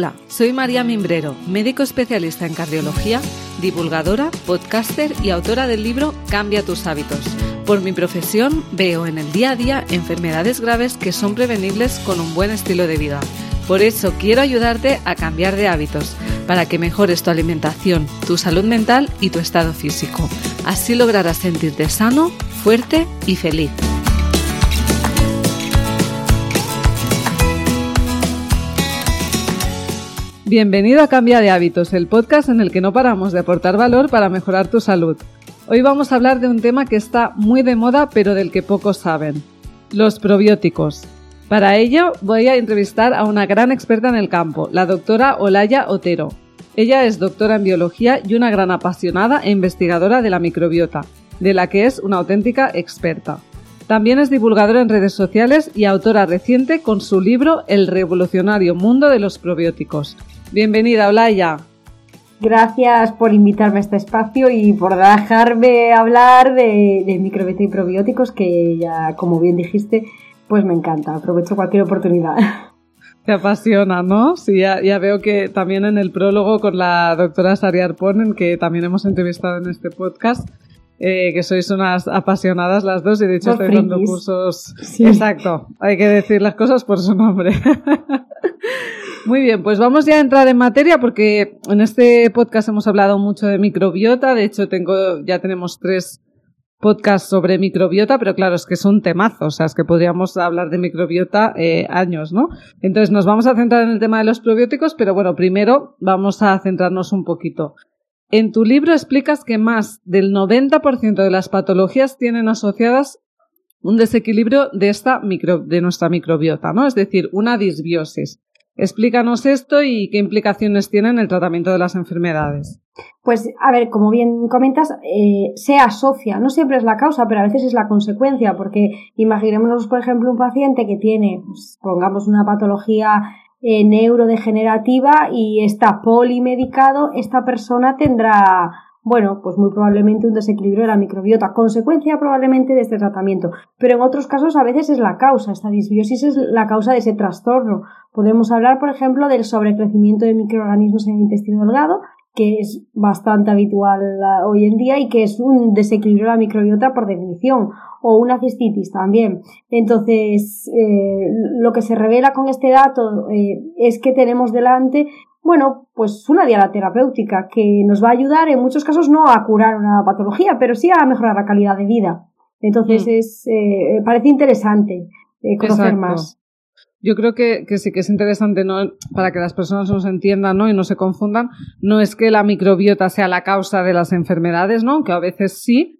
Hola, soy María Mimbrero, médico especialista en cardiología, divulgadora, podcaster y autora del libro Cambia tus hábitos. Por mi profesión veo en el día a día enfermedades graves que son prevenibles con un buen estilo de vida. Por eso quiero ayudarte a cambiar de hábitos, para que mejores tu alimentación, tu salud mental y tu estado físico. Así lograrás sentirte sano, fuerte y feliz. Bienvenido a Cambia de Hábitos, el podcast en el que no paramos de aportar valor para mejorar tu salud. Hoy vamos a hablar de un tema que está muy de moda pero del que pocos saben, los probióticos. Para ello voy a entrevistar a una gran experta en el campo, la doctora Olaya Otero. Ella es doctora en biología y una gran apasionada e investigadora de la microbiota, de la que es una auténtica experta. También es divulgadora en redes sociales y autora reciente con su libro El revolucionario mundo de los probióticos, Bienvenida, Olaya. Gracias por invitarme a este espacio y por dejarme hablar de, microbiota y probióticos, que ya, como bien dijiste, pues me encanta. Aprovecho cualquier oportunidad. Te apasiona, ¿no? Sí, ya, veo que también en el prólogo con la doctora Saria Arponen, que también hemos entrevistado en este podcast, eh, que sois unas apasionadas las dos y de hecho estoy dando cursos. Exacto, hay que decir las cosas por su nombre. Muy bien, pues vamos ya a entrar en materia porque en este podcast hemos hablado mucho de microbiota. De hecho, tengo, ya tenemos tres podcasts sobre microbiota, pero claro, es que son temazos, o sea, es que podríamos hablar de microbiota eh, años, ¿no? Entonces nos vamos a centrar en el tema de los probióticos, pero bueno, primero vamos a centrarnos un poquito. En tu libro explicas que más del 90% de las patologías tienen asociadas un desequilibrio de esta micro, de nuestra microbiota, ¿no? Es decir, una disbiosis. Explícanos esto y qué implicaciones tiene en el tratamiento de las enfermedades. Pues, a ver, como bien comentas, eh, se asocia, no siempre es la causa, pero a veces es la consecuencia, porque imaginémonos, por ejemplo, un paciente que tiene, pues, pongamos una patología eh, neurodegenerativa y está polimedicado, esta persona tendrá bueno, pues muy probablemente un desequilibrio de la microbiota, consecuencia probablemente de este tratamiento. Pero en otros casos a veces es la causa, esta disbiosis es la causa de ese trastorno. Podemos hablar, por ejemplo, del sobrecrecimiento de microorganismos en el intestino delgado, que es bastante habitual ah, hoy en día y que es un desequilibrio de la microbiota por definición, o una cistitis también. Entonces, eh, lo que se revela con este dato eh, es que tenemos delante bueno, pues una dieta terapéutica que nos va a ayudar en muchos casos no a curar una patología, pero sí a mejorar la calidad de vida. Entonces mm. es, eh, parece interesante eh, conocer más. Yo creo que, que, sí que es interesante, ¿no? Para que las personas nos entiendan, ¿no? Y no se confundan. No es que la microbiota sea la causa de las enfermedades, ¿no? Que a veces sí,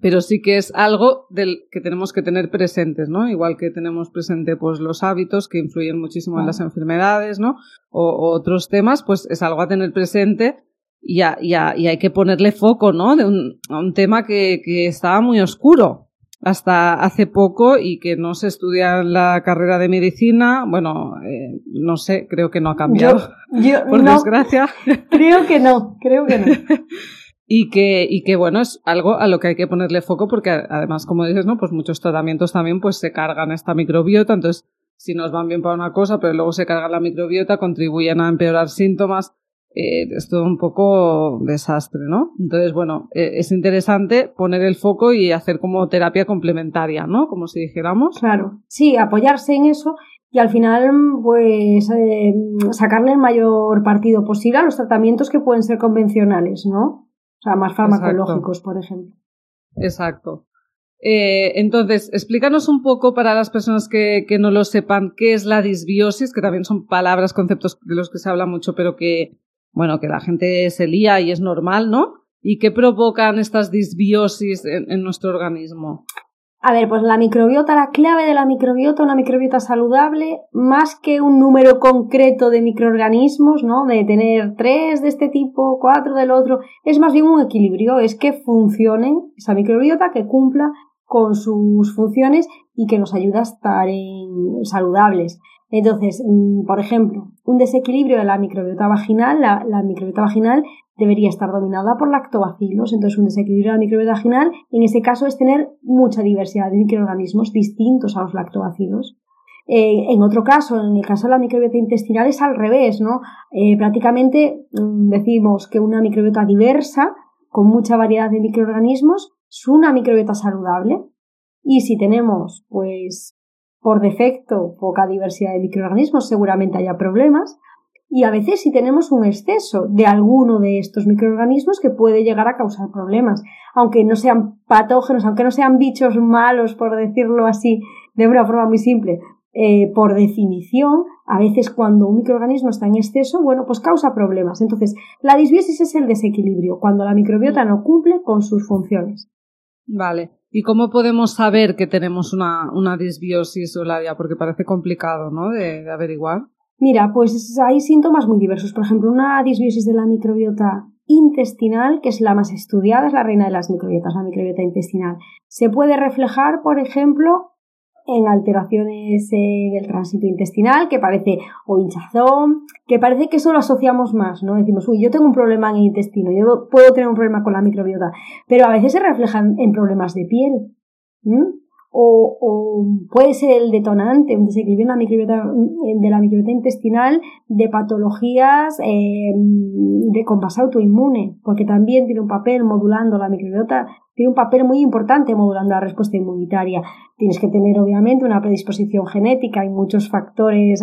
pero sí que es algo del que tenemos que tener presentes, ¿no? Igual que tenemos presente pues los hábitos que influyen muchísimo en las enfermedades, ¿no? O, otros temas, pues es algo a tener presente y, y, hay que ponerle foco, ¿no? De un, a un tema que, que estaba muy oscuro hasta hace poco y que no se estudia en la carrera de medicina. Bueno, eh, no sé, creo que no ha cambiado. Yo, por desgracia. Creo que no, creo que no. y que, y que bueno, es algo a lo que hay que ponerle foco porque además, como dices, ¿no? Pues muchos tratamientos también pues se cargan esta microbiota, entonces si nos van bien para una cosa, pero luego se carga la microbiota, contribuyen a empeorar síntomas, eh, es todo un poco desastre, ¿no? Entonces, bueno, eh, es interesante poner el foco y hacer como terapia complementaria, ¿no? Como si dijéramos. Claro, sí, apoyarse en eso y al final, pues, eh, sacarle el mayor partido posible a los tratamientos que pueden ser convencionales, ¿no? O sea, más farmacológicos, por ejemplo. Exacto. Eh, entonces, explícanos un poco para las personas que, que, no lo sepan qué es la disbiosis, que también son palabras, conceptos de los que se habla mucho, pero que, bueno, que la gente se lía y es normal, ¿no? ¿Y qué provocan estas disbiosis en nuestro organismo? A ver, pues la microbiota, la clave de la microbiota, una microbiota saludable, más que un número concreto de microorganismos, ¿no? De tener tres de este tipo, cuatro del otro, es más bien un equilibrio, es que funcione esa microbiota, que cumpla con sus funciones y que nos ayuda a estar saludables. Entonces, mm, por ejemplo, un desequilibrio de la microbiota vaginal, la, microbiota vaginal debería estar dominada por lactobacilos. Entonces, un desequilibrio de la microbiota vaginal, en ese caso, es tener mucha diversidad de microorganismos distintos a los lactobacilos. Eh, en otro caso, en el caso de la microbiota intestinal es al revés, ¿no? Eh, prácticamente mm, decimos que una microbiota diversa, con mucha variedad de microorganismos, es una microbiota saludable. Y si tenemos, pues, por defecto, poca diversidad de microorganismos, seguramente haya problemas. Y a veces si tenemos un exceso de alguno de estos microorganismos que puede llegar a causar problemas, aunque no sean patógenos, aunque no sean bichos malos, por decirlo así, de una forma muy simple, eh, por definición, a veces cuando un microorganismo está en exceso, bueno, pues causa problemas. Entonces, la disbiosis es el desequilibrio, cuando la microbiota no cumple con sus funciones. Vale. ¿Y cómo podemos saber que tenemos una, una disbiosis la Porque parece complicado, ¿no? De, averiguar. Mira, pues hay síntomas muy diversos. Por ejemplo, una disbiosis de la microbiota intestinal, que es la más estudiada, es la reina de las microbiotas, la microbiota intestinal. Se puede reflejar, por ejemplo, en alteraciones en el tránsito intestinal, que parece, o hinchazón, que parece que eso lo asociamos más, ¿no? Decimos, uy, yo tengo un problema en el intestino, yo puedo tener un problema con la microbiota, pero a veces se reflejan en problemas de piel o, puede ser el detonante, un desequilibrio la microbiota, de la microbiota intestinal de patologías eh, de con base autoinmune, porque también tiene un papel modulando la microbiota, tiene un papel muy importante modulando la respuesta inmunitaria. Tienes que tener obviamente una predisposición genética y muchos factores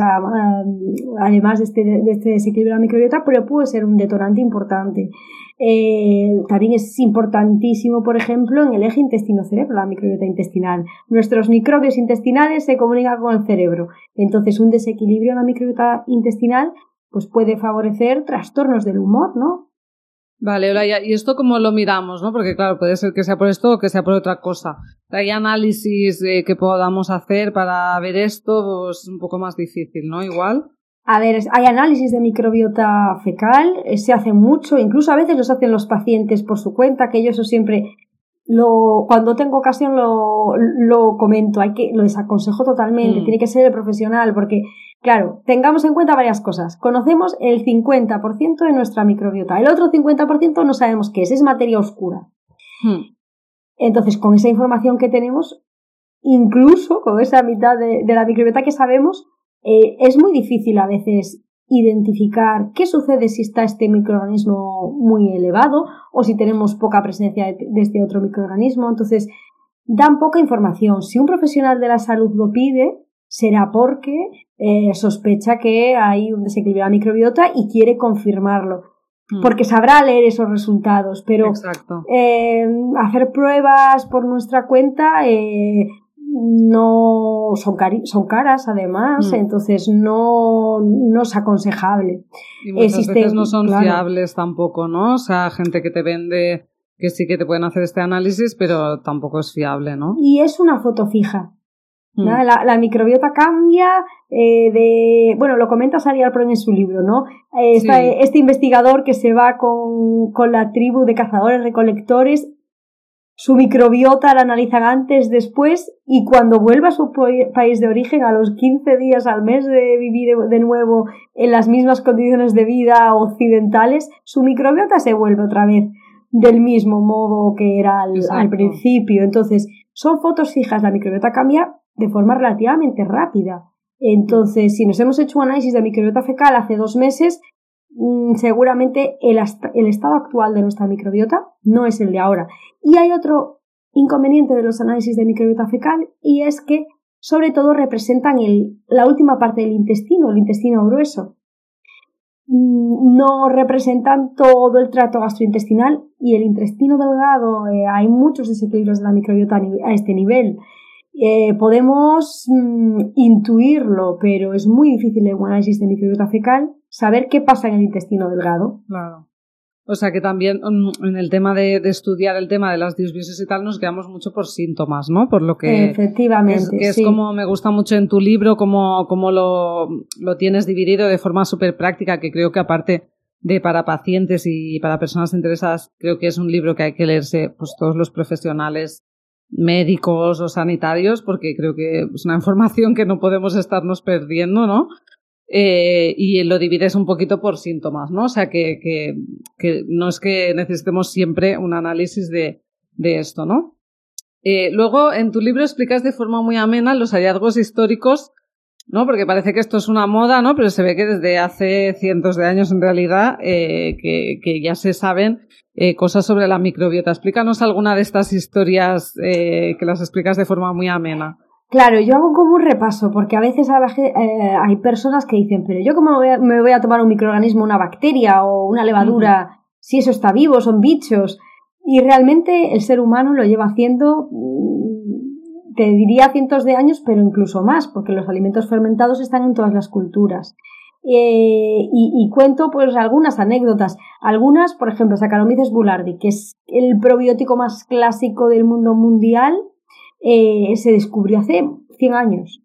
además de este, este desequilibrio de la microbiota, pero puede ser un detonante importante. Eh, también es importantísimo, por ejemplo, en el eje intestino-cerebro, la microbiota intestinal. Nuestros microbios intestinales se comunican con el cerebro. Entonces, un desequilibrio en la microbiota intestinal pues puede favorecer trastornos del humor, ¿no? Vale, ¿y esto cómo lo miramos, no? Porque claro, puede ser que sea por esto o que sea por otra cosa. ¿Hay análisis eh, que podamos hacer para ver esto? Pues un poco más difícil, ¿no? Igual. A ver, hay análisis de microbiota fecal, eh, se hace mucho, incluso a veces los hacen los pacientes por su cuenta, que yo eso siempre lo, cuando tengo ocasión lo, lo comento, hay que, lo desaconsejo totalmente, mm. tiene que ser el profesional, porque, claro, tengamos en cuenta varias cosas. Conocemos el 50% de nuestra microbiota, el otro 50% no sabemos qué es, es materia oscura. Mm. Entonces, con esa información que tenemos, incluso con esa mitad de la microbiota que sabemos, eh, es muy difícil a veces identificar qué sucede si está este microorganismo muy elevado o si tenemos poca presencia de, este otro microorganismo. Entonces, dan poca información. Si un profesional de la salud lo pide, será porque eh, sospecha que hay un desequilibrio de la microbiota y quiere confirmarlo. Hmm. Porque sabrá leer esos resultados, pero eh, hacer pruebas por nuestra cuenta no son, son caras además, mm. entonces no, no es aconsejable. Y muchas veces no son fiables tampoco, ¿no? O sea, gente que te vende que sí que te pueden hacer este análisis, pero tampoco es fiable, ¿no? Y es una foto fija. Mm. La, microbiota cambia eh, de... Bueno, lo comenta Sarial Pro en su libro, ¿no? Eh, este investigador que se va con, con la tribu de cazadores recolectores su microbiota la analizan antes, después y cuando vuelva a su país de origen, a los 15 días al mes de vivir de nuevo en las mismas condiciones de vida occidentales, su microbiota se vuelve otra vez del mismo modo que era al, al principio. Entonces, son fotos fijas, la microbiota cambia de forma relativamente rápida. Entonces, si nos hemos hecho un análisis de microbiota fecal hace dos meses, Mm, seguramente el, estado actual de nuestra microbiota no es el de ahora. Y hay otro inconveniente de los análisis de microbiota fecal y es que sobre todo representan la última parte del intestino, el intestino grueso. Mm, no representan todo el trato gastrointestinal y el intestino delgado. Eh, hay muchos desequilibrios de la microbiota a, este nivel. Eh, podemos mm, intuirlo, pero es muy difícil en un análisis de microbiota fecal saber qué pasa en el intestino delgado. Claro. O sea que también mm, en el tema de, estudiar el tema de las disbiosis y tal nos quedamos mucho por síntomas, ¿no? Por lo que efectivamente que es, como me gusta mucho en tu libro cómo, cómo lo, lo tienes dividido de forma súper práctica que creo que aparte de para pacientes y para personas interesadas creo que es un libro que hay que leerse pues todos los profesionales médicos o sanitarios porque creo que es una información que no podemos estarnos perdiendo, ¿no? Eh, y lo divides un poquito por síntomas, ¿no? O sea, que, que, no es que necesitemos siempre un análisis de, de esto, ¿no? Eh, luego, en tu libro explicas de forma muy amena los hallazgos históricos ¿no? Porque parece que esto es una moda, ¿no? Pero se ve que desde hace cientos de años en realidad eh, que, que, ya se saben eh, cosas sobre la microbiota. Explícanos alguna de estas historias eh, que las explicas de forma muy amena. Claro, yo hago como un repaso, porque a veces eh, hay personas que dicen, pero yo cómo me voy, a, tomar un microorganismo, una bacteria o una levadura, si eso está vivo, son bichos. Y realmente el ser humano lo lleva haciendo, mm, diría cientos de años, pero incluso más, porque los alimentos fermentados están en todas las culturas. Eh, y, cuento pues algunas anécdotas. Algunas, por ejemplo, Saccharomyces boulardii, que es el probiótico más clásico del mundo mundial, eh, se descubrió hace 100 años.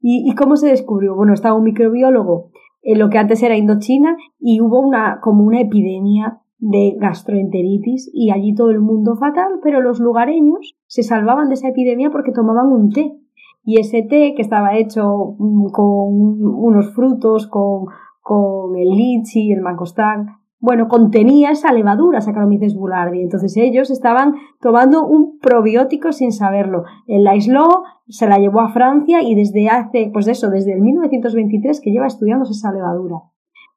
¿Y, cómo se descubrió? Bueno, estaba un microbiólogo en lo que antes era Indochina y hubo una, como una epidemia de gastroenteritis y allí todo el mundo fatal, pero los lugareños se salvaban de esa epidemia porque tomaban un té. Y ese té que estaba hecho mm, con unos frutos, con, con el lichi, el mangostán, bueno, contenía esa levadura, Saccharomyces boulardii. Entonces ellos estaban tomando un probiótico sin saberlo. El aisló, se la llevó a Francia y desde hace, pues eso, desde el 1923 que lleva estudiando esa levadura.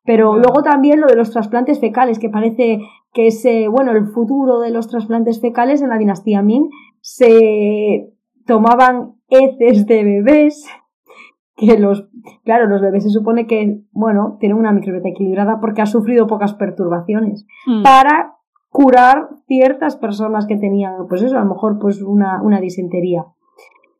Pero luego también lo de los trasplantes fecales, que parece que es, eh, bueno, el futuro de los trasplantes fecales en la dinastía Ming. Se tomaban heces de bebés que los, claro, los bebés se supone que, bueno, tienen una microbiota equilibrada porque ha sufrido pocas perturbaciones mm. para curar ciertas personas que tenían, pues eso, a lo mejor pues una, una disentería.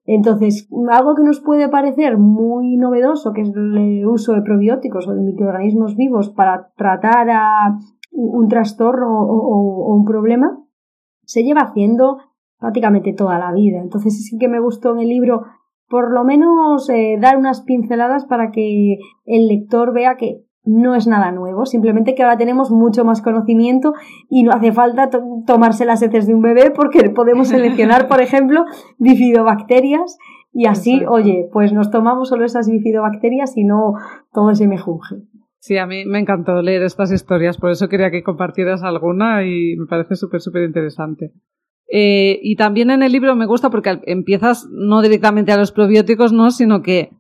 Entonces, algo que nos puede parecer muy novedoso, que es el uso de probióticos o de microorganismos vivos para tratar a un trastorno o, un problema, se lleva haciendo prácticamente toda la vida. Entonces, sí que me gustó en el libro por lo menos eh, dar unas pinceladas para que el lector vea que no es nada nuevo, simplemente que ahora tenemos mucho más conocimiento y no hace falta tomarse las heces de un bebé porque podemos seleccionar, por ejemplo, bifidobacterias y así, oye, pues nos tomamos solo esas bifidobacterias y no todo ese mejunje. Sí, a mí me encantó leer estas historias, por eso quería que compartieras alguna y me parece súper, súper interesante. Eh, y también en el libro me gusta porque empiezas no directamente a los probióticos, ¿no? Sino que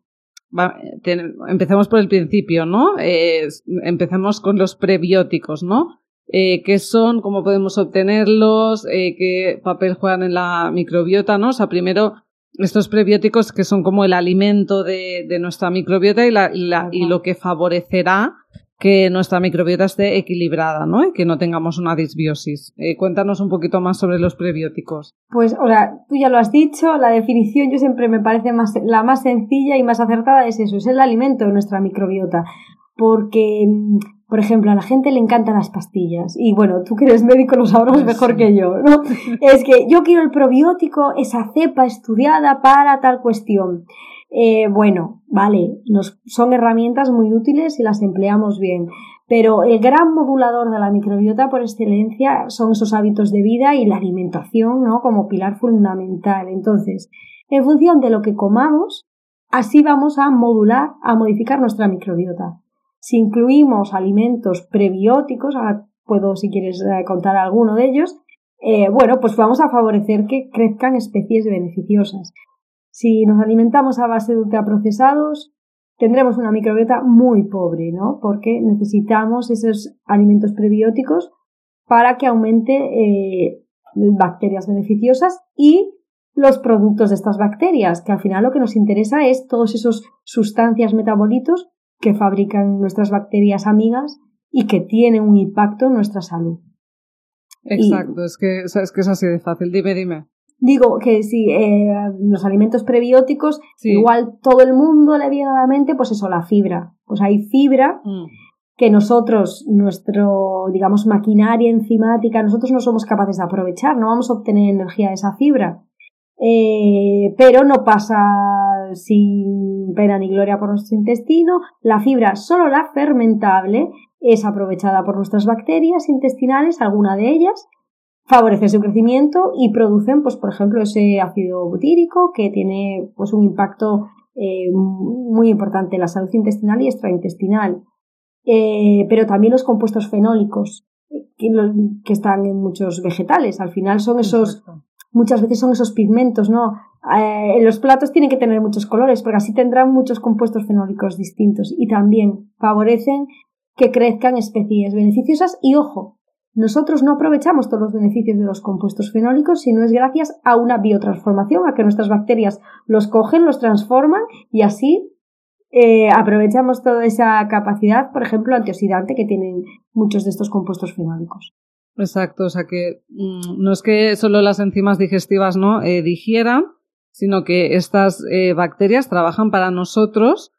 empecemos por el principio, ¿no? Eh, empecemos con los prebióticos, ¿no? Eh, ¿Qué son? ¿Cómo podemos obtenerlos? Eh, ¿Qué papel juegan en la microbiota, no? O sea, primero, estos prebióticos que son como el alimento de, de nuestra microbiota y, la, y, la, y lo que favorecerá que nuestra microbiota esté equilibrada, ¿no? Y que no tengamos una disbiosis. Eh, cuéntanos un poquito más sobre los prebióticos. Pues, hola, tú ya lo has dicho, la definición yo siempre me parece más, la más sencilla y más acertada es eso, es el alimento de nuestra microbiota. Porque, por ejemplo, a la gente le encantan las pastillas. Y bueno, tú que eres médico lo sabrás pues mejor que yo, ¿no? es que yo quiero el probiótico, esa cepa estudiada para tal cuestión. Eh, bueno, vale, nos, son herramientas muy útiles y las empleamos bien, pero el gran modulador de la microbiota por excelencia son esos hábitos de vida y la alimentación, ¿no? Como pilar fundamental. Entonces, en función de lo que comamos, así vamos a modular, a modificar nuestra microbiota. Si incluimos alimentos prebióticos, ahora puedo, si quieres, eh, contar alguno de ellos, eh, bueno, pues vamos a favorecer que crezcan especies beneficiosas. Si nos alimentamos a base de ultraprocesados, tendremos una microbiota muy pobre, ¿no? Porque necesitamos esos alimentos prebióticos para que aumente eh, bacterias beneficiosas y los productos de estas bacterias, que al final lo que nos interesa es todos esos sustancias metabolitos que fabrican nuestras bacterias amigas y que tienen un impacto en nuestra salud. Exacto, es, que, es que es así de fácil. Dime, dime. Digo que si eh, los alimentos prebióticos, igual todo el mundo le viene a la mente, pues eso, la fibra. Pues hay fibra mm. que nosotros, nuestro, digamos, maquinaria enzimática, nosotros no somos capaces de aprovechar, no vamos a obtener energía de esa fibra. Eh, pero no pasa sin pena ni gloria por nuestro intestino. La fibra, solo la fermentable, es aprovechada por nuestras bacterias intestinales, alguna de ellas, favorecen su crecimiento y producen, pues, por ejemplo, ese ácido butírico que tiene pues, un impacto eh, muy importante en la salud intestinal y extraintestinal. Eh, pero también los compuestos fenólicos que, que, están en muchos vegetales. Al final son esos, muchas veces son esos pigmentos, ¿no? eh, los platos tienen que tener muchos colores porque así tendrán muchos compuestos fenólicos distintos y también favorecen que crezcan especies beneficiosas y ojo, nosotros no aprovechamos todos los beneficios de los compuestos fenólicos, sino es gracias a una biotransformación, a que nuestras bacterias los cogen, los transforman y así eh, aprovechamos toda esa capacidad, por ejemplo, antioxidante que tienen muchos de estos compuestos fenólicos. Exacto, o sea que mm, no es que solo las enzimas digestivas no eh, digieran, sino que estas eh, bacterias trabajan para nosotros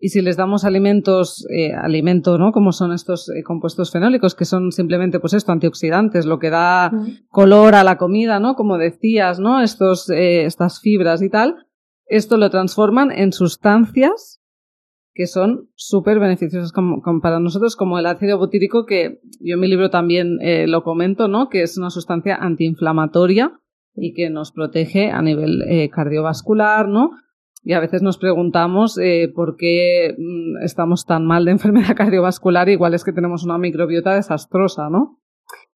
y si les damos alimentos, eh, alimento, ¿no? Como son estos eh, compuestos fenólicos, que son simplemente, pues esto, antioxidantes, lo que da color a la comida, ¿no? Como decías, ¿no? Estos, eh, estas fibras y tal. Esto lo transforman en sustancias que son súper beneficiosas como, para nosotros, como el ácido butírico, que yo en mi libro también eh, lo comento, ¿no? Que es una sustancia antiinflamatoria y que nos protege a nivel eh, cardiovascular, ¿no? Y a veces nos preguntamos eh, por qué mm, estamos tan mal de enfermedad cardiovascular, igual es que tenemos una microbiota desastrosa, ¿no?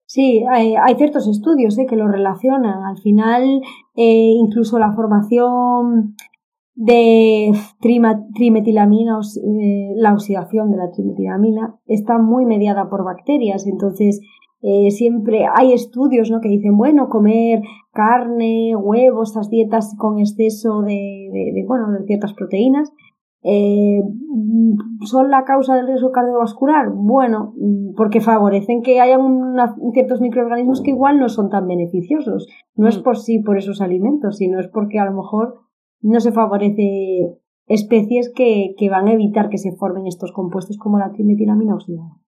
Sí, hay, ciertos estudios eh, que lo relacionan. Al final, eh, incluso la formación de trimetilamina, la oxidación de la trimetilamina, está muy mediada por bacterias. Entonces, eh, siempre hay estudios ¿no? que dicen, bueno, comer carne, huevos, estas dietas con exceso de, bueno, de ciertas proteínas, eh, ¿son la causa del riesgo cardiovascular? Bueno, porque favorecen que haya ciertos microorganismos que igual no son tan beneficiosos. No es mm. por sí por esos alimentos, sino es porque a lo mejor no se favorece especies que, que van a evitar que se formen estos compuestos como la trimetilamina oxidada.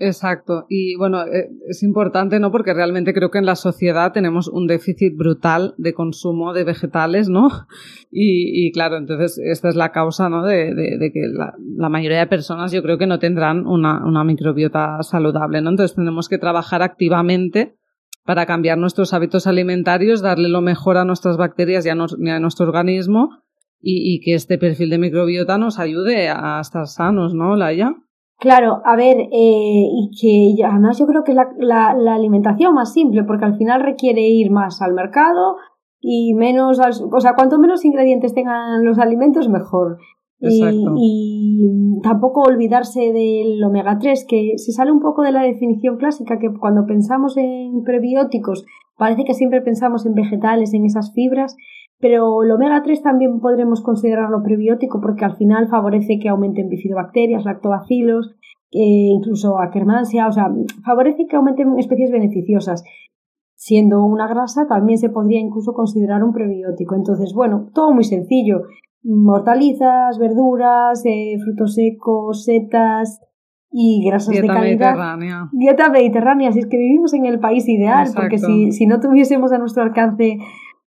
Exacto. Y bueno, eh, es importante, ¿no? Porque realmente creo que en la sociedad tenemos un déficit brutal de consumo de vegetales, ¿no? Y, claro, entonces esta es la causa, ¿no? De, de, que la, la, mayoría de personas yo creo que no tendrán una, una microbiota saludable, ¿no? Entonces tenemos que trabajar activamente para cambiar nuestros hábitos alimentarios, darle lo mejor a nuestras bacterias y a, nuestro organismo y, y, que este perfil de microbiota nos ayude a estar sanos, ¿no, Laia? Claro, a ver, eh, y que además yo creo que la, la, la, alimentación más simple, porque al final requiere ir más al mercado y menos, o sea, cuanto menos ingredientes tengan los alimentos, mejor. Y, y, tampoco olvidarse del omega 3, que se sale un poco de la definición clásica, que cuando pensamos en prebióticos parece que siempre pensamos en vegetales, en esas fibras, pero el omega 3 también podremos considerarlo prebiótico porque al final favorece que aumenten bifidobacterias, lactobacilos, eh, incluso Akkermansia, o sea, favorece que aumenten especies beneficiosas. Siendo una grasa, también se podría incluso considerar un prebiótico. Entonces, bueno, todo muy sencillo. Hortalizas, verduras, eh, frutos secos, setas y grasas de calidad. Mediterránea. Dieta mediterránea. Si es que vivimos en el país ideal, porque si, si no tuviésemos a nuestro alcance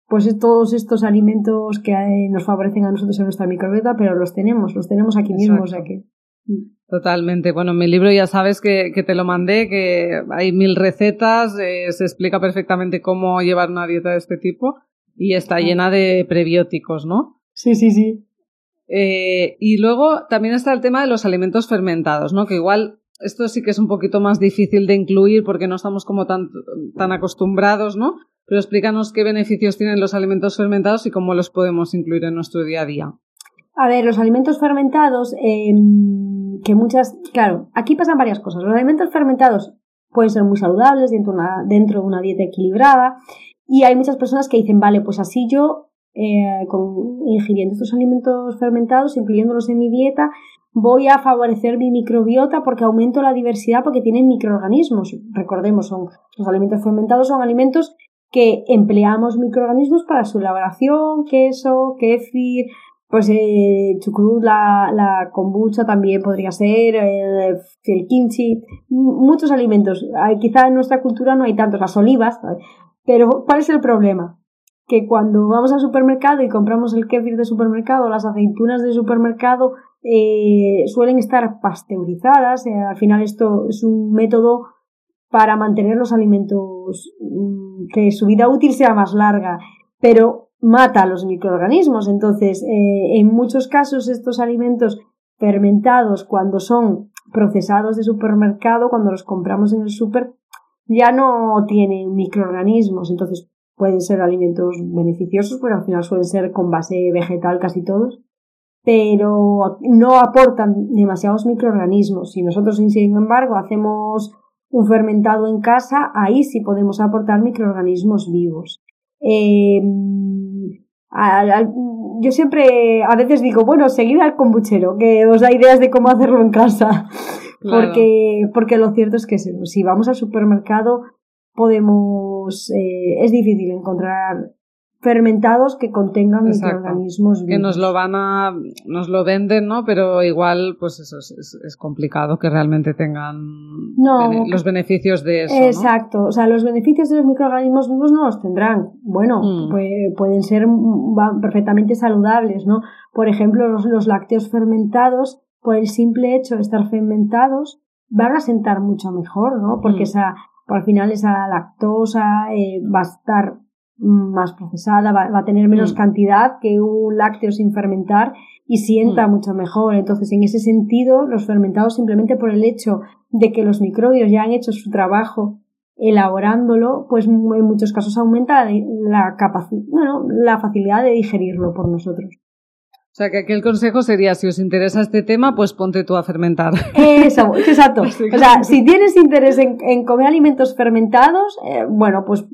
pues todos estos alimentos que eh, nos favorecen a nosotros en nuestra microbiota, pero los tenemos, los tenemos aquí mismo, o sea que... Mm. Totalmente. Bueno, en mi libro ya sabes que, que te lo mandé, que hay mil recetas, eh, se explica perfectamente cómo llevar una dieta de este tipo y está llena de prebióticos, ¿no? Sí, sí, sí. Eh, y luego también está el tema de los alimentos fermentados, ¿no? Que igual esto sí que es un poquito más difícil de incluir porque no estamos como tan, tan acostumbrados, ¿no? Pero explícanos qué beneficios tienen los alimentos fermentados y cómo los podemos incluir en nuestro día a día. A ver, los alimentos fermentados, em, que muchas, claro, aquí pasan varias cosas. Los alimentos fermentados pueden ser muy saludables dentro de una, dieta equilibrada y hay muchas personas que dicen, vale, pues así yo, eh, con, ingiriendo estos alimentos fermentados, incluyéndolos en mi dieta, voy a favorecer mi microbiota porque aumento la diversidad porque tienen microorganismos. Recordemos, son los alimentos fermentados son alimentos que empleamos microorganismos para su elaboración, queso, kefir, pues eh, chucrut, la, la kombucha también podría ser, el, kimchi, muchos alimentos. Quizá en nuestra cultura no hay tantos, las olivas, pero ¿cuál es el problema? Que cuando vamos al supermercado y compramos el kefir de supermercado, las aceitunas de supermercado, eh, suelen estar pasteurizadas. Eh, al final esto es un método para mantener los alimentos, mm, que su vida útil sea más larga, pero mata a los microorganismos. Entonces, eh, en muchos casos estos alimentos fermentados, cuando son procesados de supermercado, cuando los compramos en el super, ya no tienen microorganismos. Entonces, pueden ser alimentos beneficiosos, porque al final suelen ser con base vegetal casi todos, pero no aportan demasiados microorganismos. Si nosotros, sin embargo, hacemos un fermentado en casa, ahí sí podemos aportar microorganismos vivos. Eh, yo siempre a veces digo, bueno, seguid al kombuchero, que os da ideas de cómo hacerlo en casa. Porque, porque lo cierto es que si vamos al supermercado podemos, eh, es difícil encontrar fermentados que contengan microorganismos vivos. Que nos lo van a, nos lo venden, ¿no? Pero igual, pues eso es, es, complicado que realmente tengan los beneficios de eso. Exacto, o sea, los beneficios de los microorganismos vivos no los tendrán. Bueno, mm. pueden ser perfectamente saludables, ¿no? Por ejemplo, los, los lácteos fermentados, por el simple hecho de estar fermentados, van a sentar mucho mejor, ¿no? Porque mm. esa, al final esa lactosa eh, va a estar más procesada, va, a tener menos mm. cantidad que un lácteo sin fermentar y sienta mm. mucho mejor. Entonces, en ese sentido, los fermentados simplemente por el hecho de que los microbios ya han hecho su trabajo elaborándolo, pues en muchos casos aumenta la, capacidad, bueno, la facilidad de digerirlo por nosotros. O sea, que aquí el consejo sería, si os interesa este tema, pues ponte tú a fermentar. Eso, exacto. O sea, si tienes interés en, comer alimentos fermentados, eh, bueno, pues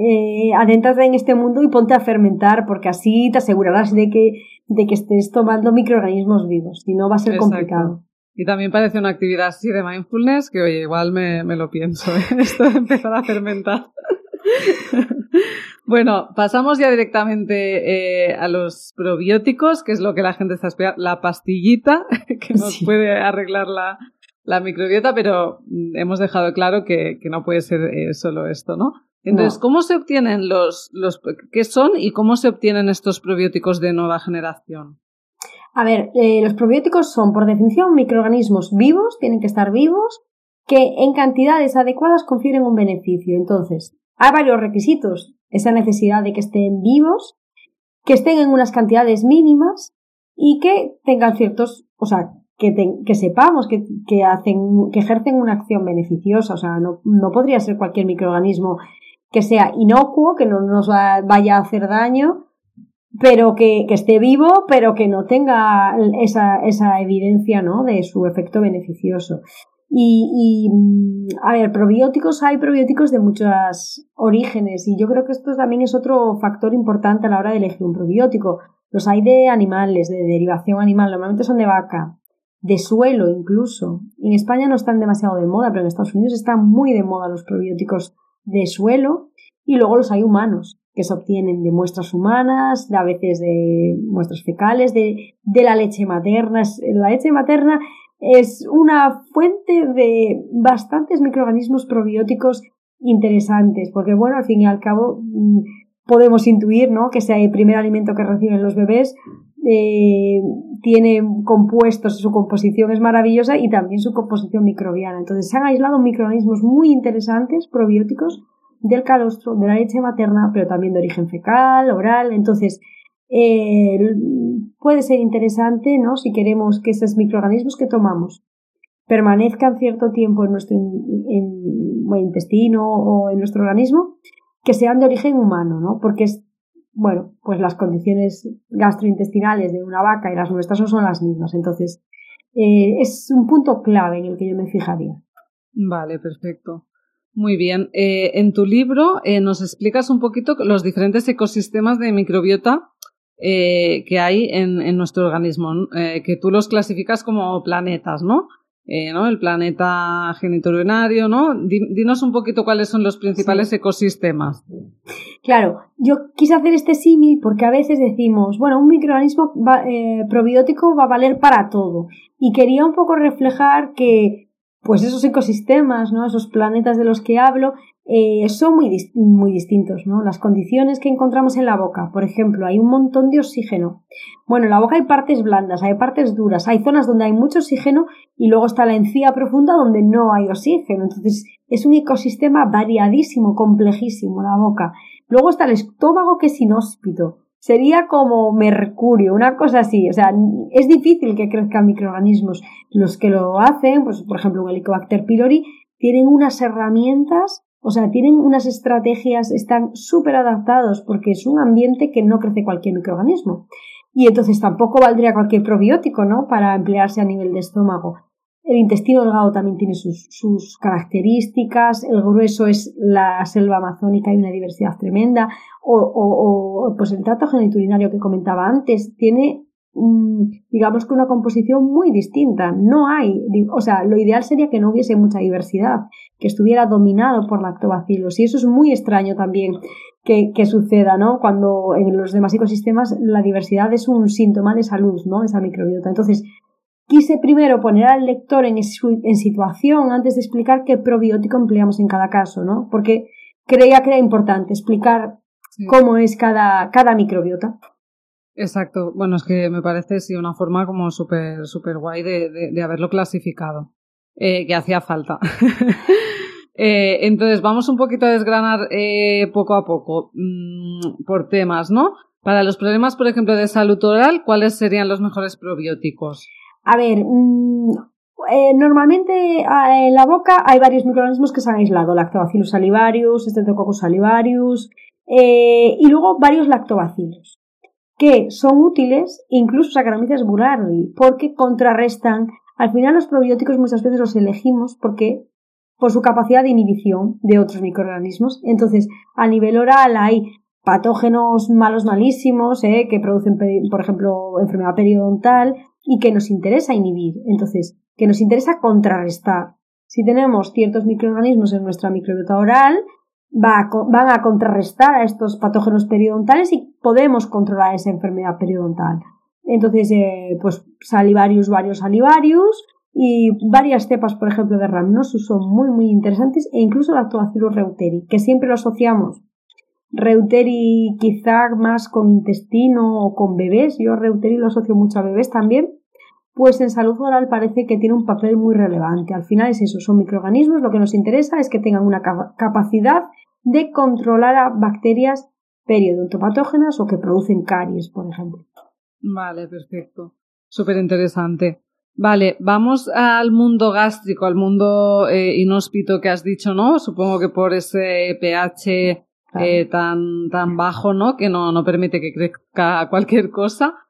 eh, adéntrate en este mundo y ponte a fermentar, porque así te asegurarás de que, de que estés tomando microorganismos vivos, si no va a ser complicado. Y también parece una actividad así de mindfulness que, oye, igual me, me lo pienso, ¿eh? esto de empezar a fermentar. bueno, pasamos ya directamente eh, a los probióticos, que es lo que la gente está esperando, la pastillita que nos puede arreglar la, la, microbiota, pero hemos dejado claro que, que no puede ser eh, solo esto, ¿no? Entonces, ¿cómo se obtienen los, los, qué son y cómo se obtienen estos probióticos de nueva generación? A ver, eh, los probióticos son, por definición, microorganismos vivos, tienen que estar vivos, que en cantidades adecuadas confieren un beneficio. Entonces, hay varios requisitos. Esa necesidad de que estén vivos, que estén en unas cantidades mínimas y que tengan ciertos, o sea, que, que sepamos que, que, hacen, que ejercen una acción beneficiosa. O sea, no, no podría ser cualquier microorganismo que sea inocuo, que no nos vaya a hacer daño, pero que, esté vivo, pero que no tenga esa, esa evidencia ¿no? de su efecto beneficioso. Y, y, a ver, probióticos, hay probióticos de muchos orígenes y yo creo que esto también es otro factor importante a la hora de elegir un probiótico. Los hay de animales, de derivación animal, normalmente son de vaca, de suelo incluso. En España no están demasiado de moda, pero en Estados Unidos están muy de moda los probióticos de suelo y luego los hay humanos que se obtienen de muestras humanas, de a veces de muestras fecales, de, de la leche materna. La leche materna es una fuente de bastantes microorganismos probióticos interesantes, porque bueno, al fin y al cabo mm, podemos intuir ¿no? que ese primer alimento que reciben los bebés eh, tiene compuestos, su composición es maravillosa y también su composición microbiana. Entonces se han aislado microorganismos muy interesantes, probióticos, del calostro, de la leche materna, pero también de origen fecal, oral. Entonces, eh, puede ser interesante, ¿no? Si queremos que esos microorganismos que tomamos permanezcan cierto tiempo en nuestro intestino o en nuestro organismo, que sean de origen humano, ¿no? Porque es, bueno, pues las condiciones gastrointestinales de una vaca y las nuestras no son las mismas. Entonces, eh, es un punto clave en el que yo me fijaría. Vale, perfecto. Muy bien. Eh, en tu libro eh, nos explicas un poquito los diferentes ecosistemas de microbiota eh, que hay en, en nuestro organismo, que tú los clasificas como planetas, ¿no? ¿No? El planeta genitourinario, ¿no? Dinos un poquito cuáles son los principales ecosistemas. Claro, yo quise hacer este símil porque a veces decimos, bueno, un microorganismo probiótico va a valer para todo. Y quería un poco reflejar que pues esos ecosistemas, ¿no? esos planetas de los que hablo, eh, son muy, muy distintos, ¿no? Las condiciones que encontramos en la boca, por ejemplo, hay un montón de oxígeno. Bueno, en la boca hay partes blandas, hay partes duras, hay zonas donde hay mucho oxígeno y luego está la encía profunda donde no hay oxígeno. Entonces, es un ecosistema variadísimo, complejísimo, la boca. Luego está el estómago que es inhóspito sería como mercurio, una cosa así. O sea, es difícil que crezcan microorganismos. Los que lo hacen, pues por ejemplo un Helicobacter pylori, tienen unas herramientas O sea, tienen unas estrategias, están súper adaptados porque es un ambiente que no crece cualquier microorganismo. Y entonces tampoco valdría cualquier probiótico, ¿no? Para emplearse a nivel de estómago. El intestino delgado también tiene sus, sus, características, el grueso es la selva amazónica y una diversidad tremenda, o, o, o pues el trato genitourinario que comentaba antes tiene digamos que una composición muy distinta. No hay, o sea, lo ideal sería que no hubiese mucha diversidad, que estuviera dominado por lactobacilos. Y eso es muy extraño también que, que suceda, ¿no? Cuando en los demás ecosistemas la diversidad es un síntoma de salud, ¿no? Esa microbiota. Entonces, quise primero poner al lector en, en situación antes de explicar qué probiótico empleamos en cada caso, ¿no? Porque creía que era importante explicar cómo es cada, cada microbiota. Exacto. Bueno, es que me parece sí una forma como súper súper guay de, de, haberlo clasificado, eh, que hacía falta. eh, entonces, vamos un poquito a desgranar eh, poco a poco mmm, por temas, ¿no? Para los problemas, por ejemplo, de salud oral, ¿cuáles serían los mejores probióticos? A ver, mmm, eh, normalmente en la boca hay varios microorganismos que se han aislado, Lactobacillus salivarius, Streptococcus salivarius, eh, y luego varios lactobacilos que son útiles, incluso Saccharomyces boulardii, porque contrarrestan. Al final los probióticos muchas veces los elegimos porque por su capacidad de inhibición de otros microorganismos. Entonces, a nivel oral hay patógenos malos malísimos eh, que producen, por ejemplo, enfermedad periodontal y que nos interesa inhibir. Entonces, que nos interesa contrarrestar. Si tenemos ciertos microorganismos en nuestra microbiota oral, van a contrarrestar a estos patógenos periodontales y podemos controlar esa enfermedad periodontal. Entonces, eh, pues salivarius, varios salivarius y varias cepas, por ejemplo, de Rhamnosus son muy, muy interesantes e incluso Lactobacillus reuteri, que siempre lo asociamos. Reuteri quizá más con intestino o con bebés, yo Reuteri lo asocio mucho a bebés también, pues en salud oral parece que tiene un papel muy relevante. Al final es eso, son microorganismos, lo que nos interesa es que tengan una capacidad de controlar a bacterias periodontopatógenas o que producen caries, por ejemplo. Vale, perfecto. Súper interesante. Vale, vamos al mundo gástrico, al mundo eh, inhóspito que has dicho, ¿no? Supongo que por ese pH eh, tan, tan bajo, ¿no? Que no, no permite que crezca cualquier cosa.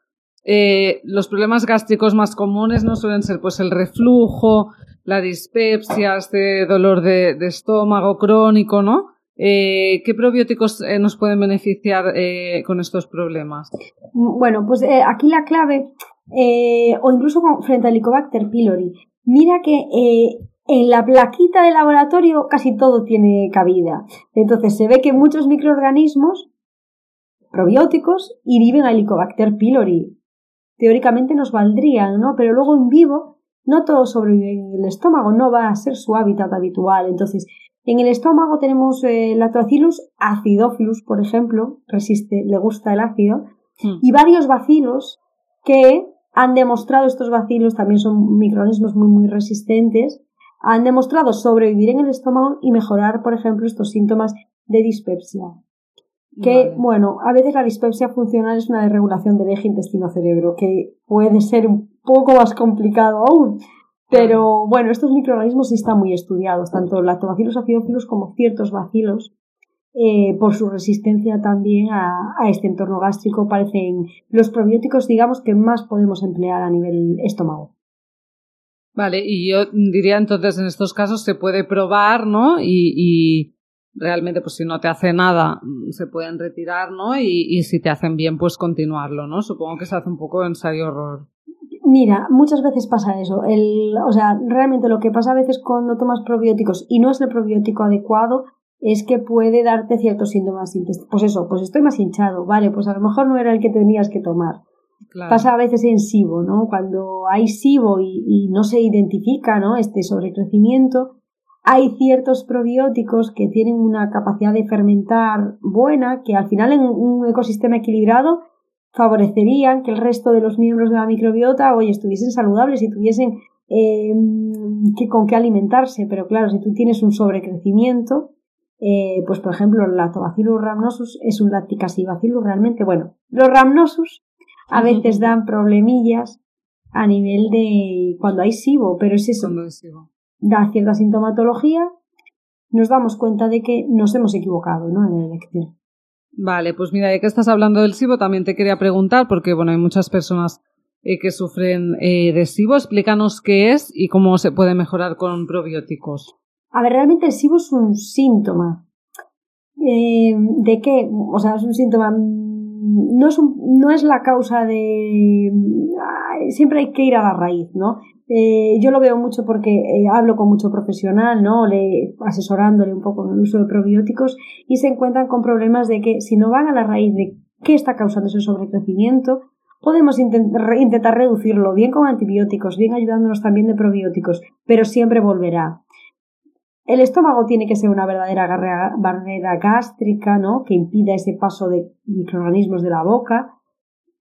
Eh, los problemas gástricos más comunes no suelen ser pues el reflujo, la dispepsia, este dolor de estómago crónico, ¿no? Eh, ¿Qué probióticos eh, nos pueden beneficiar con estos problemas? Bueno, pues aquí la clave, o incluso frente al Helicobacter pylori, mira que en la plaquita de laboratorio casi todo tiene cabida. Entonces se ve que muchos microorganismos probióticos inhiben al Helicobacter pylori. Teóricamente nos valdrían, ¿no? Pero luego en vivo no todo sobrevive en el estómago, no va a ser su hábitat habitual. Entonces, en el estómago tenemos eh, Lactobacillus acidophilus, por ejemplo, resiste, le gusta el ácido, hmm. y varios bacilos que han demostrado, estos bacilos también son microorganismos muy, muy resistentes, han demostrado sobrevivir en el estómago y mejorar, por ejemplo, estos síntomas de dispepsia. Que, bueno, a veces la dispepsia funcional es una desregulación del eje intestino-cerebro, que puede ser un poco más complicado aún. Pero bueno, estos microorganismos sí están muy estudiados, tanto lactobacillus acidófilos como ciertos bacilos, eh, por su resistencia también a, a, este entorno gástrico, parecen los probióticos, digamos, que más podemos emplear a nivel estómago. Vale, y yo diría entonces en estos casos se puede probar, ¿no? Y, y realmente, pues si no te hace nada, se pueden retirar, ¿no? Y, y si te hacen bien, pues continuarlo, ¿no? Supongo que se hace un poco ensayo-horror. Mira, muchas veces pasa eso. El, o sea, realmente lo que pasa a veces cuando tomas probióticos y no es el probiótico adecuado es que puede darte ciertos síntomas. Pues eso, pues estoy más hinchado, vale, pues a lo mejor no era el que tenías que tomar. Pasa a veces en SIBO, ¿no? Cuando hay SIBO y, y no se identifica, ¿no? Este sobrecrecimiento, hay ciertos probióticos que tienen una capacidad de fermentar buena, que al final en un ecosistema equilibrado favorecerían que el resto de los miembros de la microbiota hoy estuviesen saludables y tuviesen eh, que, con qué alimentarse. Pero claro, si tú tienes un sobrecrecimiento, eh, pues por ejemplo el lactobacillus rhamnosus es un lacticacibacillus realmente. Bueno, los rhamnosus a veces dan problemillas a nivel de cuando hay SIBO, pero es eso. Da cierta sintomatología nos damos cuenta de que nos hemos equivocado ¿no? en la elección. Vale, pues mira, ya que estás hablando del SIBO, también te quería preguntar, porque bueno, hay muchas personas eh, que sufren eh, de SIBO. Explícanos qué es y cómo se puede mejorar con probióticos. A ver, realmente el SIBO es un síntoma. Eh, ¿De qué? O sea, es un síntoma. Mm, no es, no es la causa de. Siempre hay que ir a la raíz, ¿no? Eh, yo lo veo mucho porque eh, hablo con mucho profesional, ¿no? Le, asesorándole un poco en el uso de probióticos y se encuentran con problemas de que si no van a la raíz de qué está causando ese sobrecrecimiento, podemos intentar reducirlo bien con antibióticos, bien ayudándonos también de probióticos, pero siempre volverá. El estómago tiene que ser una verdadera barrera gástrica, ¿no? Que impida ese paso de microorganismos de la boca.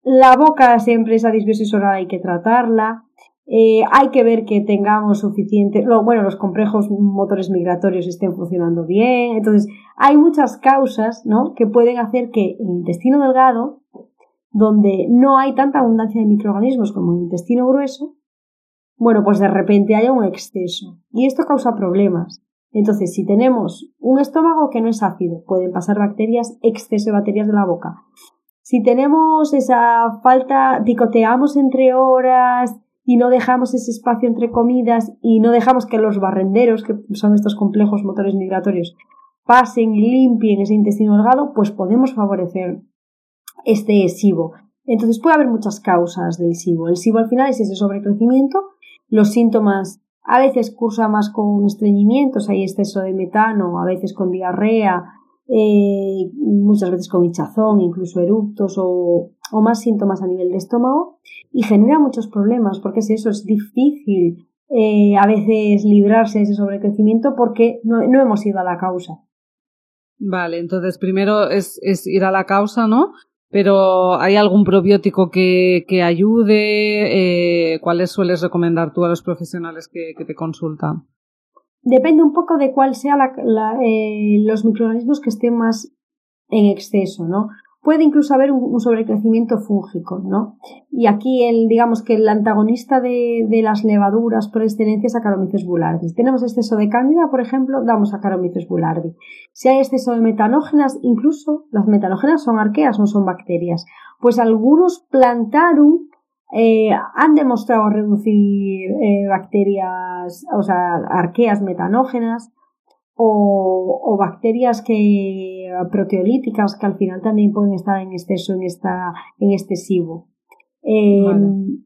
La boca siempre, esa disbiosis oral hay que tratarla. Eh, hay que ver que tengamos suficiente, bueno, los complejos motores migratorios estén funcionando bien. Entonces, hay muchas causas, ¿no? Que pueden hacer que el intestino delgado, donde no hay tanta abundancia de microorganismos como el intestino grueso, bueno, pues de repente haya un exceso. Y esto causa problemas. Entonces, si tenemos un estómago que no es ácido, pueden pasar bacterias, exceso de bacterias de la boca. Si tenemos esa falta, picoteamos entre horas, y no dejamos ese espacio entre comidas y no dejamos que los barrenderos, que son estos complejos motores migratorios, pasen y limpien ese intestino delgado, pues podemos favorecer este SIBO. Entonces puede haber muchas causas del SIBO. El SIBO al final es ese sobrecrecimiento. Los síntomas a veces cursa más con estreñimientos, hay exceso de metano, a veces con diarrea, eh, muchas veces con hinchazón, incluso eructos o, más síntomas a nivel de estómago y genera muchos problemas porque es eso, es difícil eh, a veces librarse de ese sobrecrecimiento porque no, hemos ido a la causa. Vale, entonces primero es, ir a la causa, ¿no? Pero ¿hay algún probiótico que, que ayude? Eh, ¿Cuáles sueles recomendar tú a los profesionales que te consultan? depende un poco de cuál sea eh, los microorganismos que estén más en exceso, ¿no? Puede incluso haber un, sobrecrecimiento fúngico, ¿no? Y aquí el, digamos que el antagonista de, las levaduras por excelencia es Acaromyces boulardii. Si tenemos exceso de cándida, por ejemplo, damos Acaromyces boulardii. Si hay exceso de metanógenas, incluso las metanógenas son arqueas, no son bacterias. Pues algunos plantarum eh, han demostrado reducir eh, bacterias, o sea, arqueas metanógenas o, bacterias que proteolíticas que al final también pueden estar en exceso en esta en este SIBO. Eh,